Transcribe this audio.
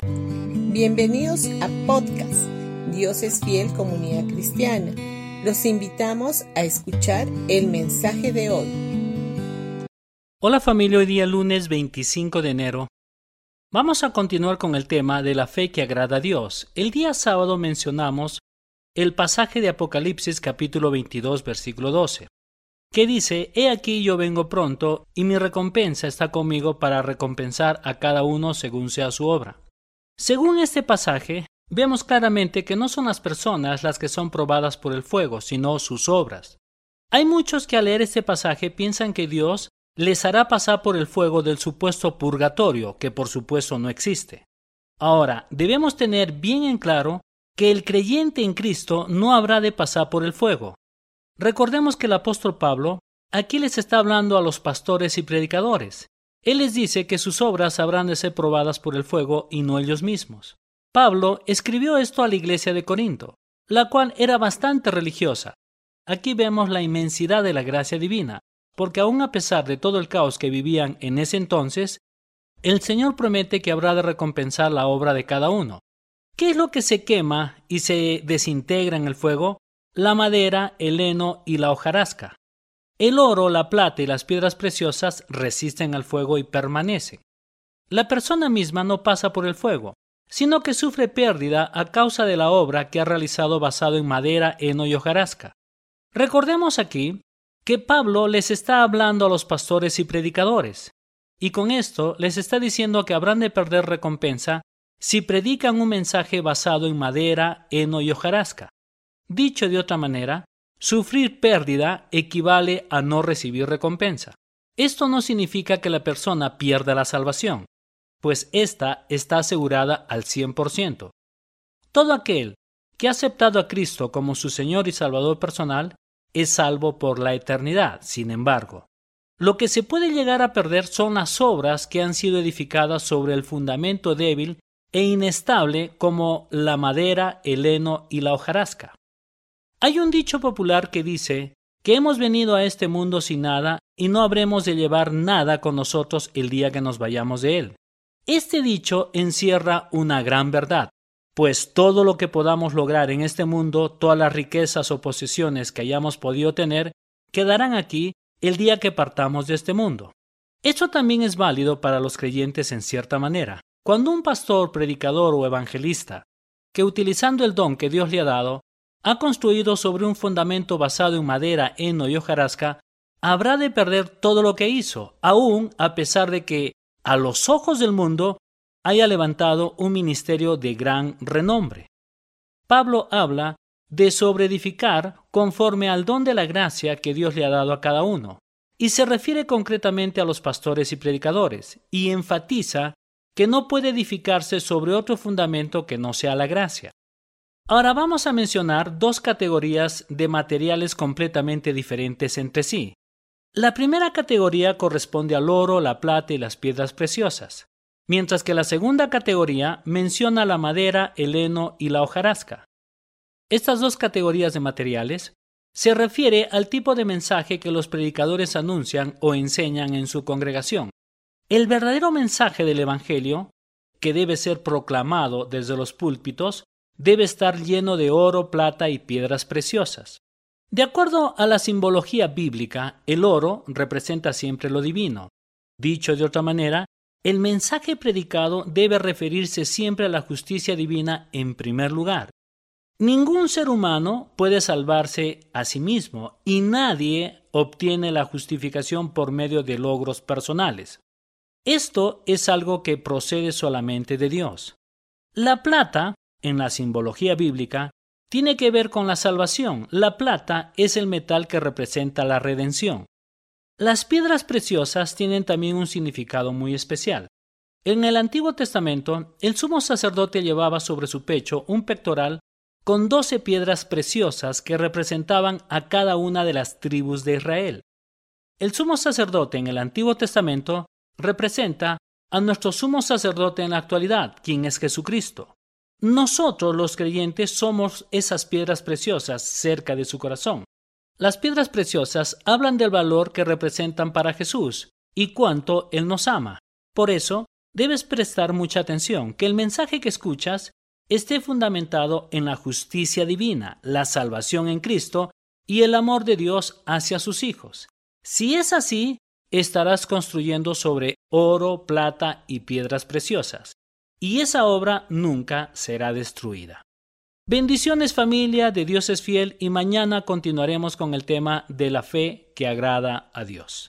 Bienvenidos a podcast Dios es fiel comunidad cristiana. Los invitamos a escuchar el mensaje de hoy. Hola familia, hoy día lunes 25 de enero. Vamos a continuar con el tema de la fe que agrada a Dios. El día sábado mencionamos el pasaje de Apocalipsis capítulo 22 versículo 12, que dice, He aquí yo vengo pronto, y mi recompensa está conmigo para recompensar a cada uno según sea su obra. Según este pasaje, vemos claramente que no son las personas las que son probadas por el fuego, sino sus obras. Hay muchos que al leer este pasaje piensan que Dios les hará pasar por el fuego del supuesto purgatorio, que por supuesto no existe. Ahora, debemos tener bien en claro que el creyente en Cristo no habrá de pasar por el fuego. Recordemos que el apóstol Pablo aquí les está hablando a los pastores y predicadores, él les dice que sus obras habrán de ser probadas por el fuego y no ellos mismos. Pablo escribió esto a la iglesia de Corinto, la cual era bastante religiosa. Aquí vemos la inmensidad de la gracia divina, porque aun a pesar de todo el caos que vivían en ese entonces, el Señor promete que habrá de recompensar la obra de cada uno. ¿Qué es lo que se quema y se desintegra en el fuego? La madera, el heno y la hojarasca. El oro, la plata y las piedras preciosas resisten al fuego y permanecen. La persona misma no pasa por el fuego, sino que sufre pérdida a causa de la obra que ha realizado basado en madera, heno y hojarasca. Recordemos aquí que Pablo les está hablando a los pastores y predicadores, y con esto les está diciendo que habrán de perder recompensa si predican un mensaje basado en madera, heno y hojarasca. Dicho de otra manera, Sufrir pérdida equivale a no recibir recompensa. Esto no significa que la persona pierda la salvación, pues ésta está asegurada al 100%. Todo aquel que ha aceptado a Cristo como su Señor y Salvador personal es salvo por la eternidad, sin embargo. Lo que se puede llegar a perder son las obras que han sido edificadas sobre el fundamento débil e inestable como la madera, el heno y la hojarasca. Hay un dicho popular que dice que hemos venido a este mundo sin nada y no habremos de llevar nada con nosotros el día que nos vayamos de él. Este dicho encierra una gran verdad, pues todo lo que podamos lograr en este mundo, todas las riquezas o posesiones que hayamos podido tener, quedarán aquí el día que partamos de este mundo. Esto también es válido para los creyentes en cierta manera. Cuando un pastor, predicador o evangelista, que utilizando el don que Dios le ha dado, ha construido sobre un fundamento basado en madera, heno y hojarasca, habrá de perder todo lo que hizo, aun a pesar de que, a los ojos del mundo, haya levantado un ministerio de gran renombre. Pablo habla de sobreedificar conforme al don de la gracia que Dios le ha dado a cada uno, y se refiere concretamente a los pastores y predicadores, y enfatiza que no puede edificarse sobre otro fundamento que no sea la gracia. Ahora vamos a mencionar dos categorías de materiales completamente diferentes entre sí. La primera categoría corresponde al oro, la plata y las piedras preciosas, mientras que la segunda categoría menciona la madera, el heno y la hojarasca. Estas dos categorías de materiales se refiere al tipo de mensaje que los predicadores anuncian o enseñan en su congregación. El verdadero mensaje del Evangelio, que debe ser proclamado desde los púlpitos, debe estar lleno de oro, plata y piedras preciosas. De acuerdo a la simbología bíblica, el oro representa siempre lo divino. Dicho de otra manera, el mensaje predicado debe referirse siempre a la justicia divina en primer lugar. Ningún ser humano puede salvarse a sí mismo y nadie obtiene la justificación por medio de logros personales. Esto es algo que procede solamente de Dios. La plata en la simbología bíblica tiene que ver con la salvación. La plata es el metal que representa la redención. Las piedras preciosas tienen también un significado muy especial. En el Antiguo Testamento, el sumo sacerdote llevaba sobre su pecho un pectoral con doce piedras preciosas que representaban a cada una de las tribus de Israel. El sumo sacerdote en el Antiguo Testamento representa a nuestro sumo sacerdote en la actualidad, quien es Jesucristo. Nosotros los creyentes somos esas piedras preciosas cerca de su corazón. Las piedras preciosas hablan del valor que representan para Jesús y cuánto Él nos ama. Por eso, debes prestar mucha atención, que el mensaje que escuchas esté fundamentado en la justicia divina, la salvación en Cristo y el amor de Dios hacia sus hijos. Si es así, estarás construyendo sobre oro, plata y piedras preciosas, y esa obra nunca será destruida. Bendiciones familia de Dios es fiel y mañana continuaremos con el tema de la fe que agrada a Dios.